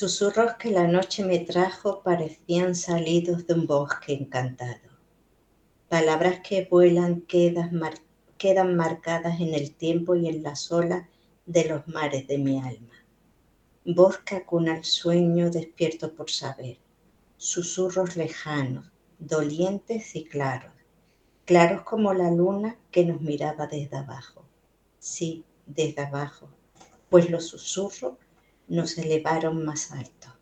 Susurros que la noche me trajo parecían salidos de un bosque encantado. Palabras que vuelan quedan, quedan marcadas en el tiempo y en las olas de los mares de mi alma. Voz que acuna el sueño despierto por saber. Susurros lejanos, dolientes y claros, claros como la luna que nos miraba desde abajo. Sí, desde abajo, pues los susurros nos elevaron más alto.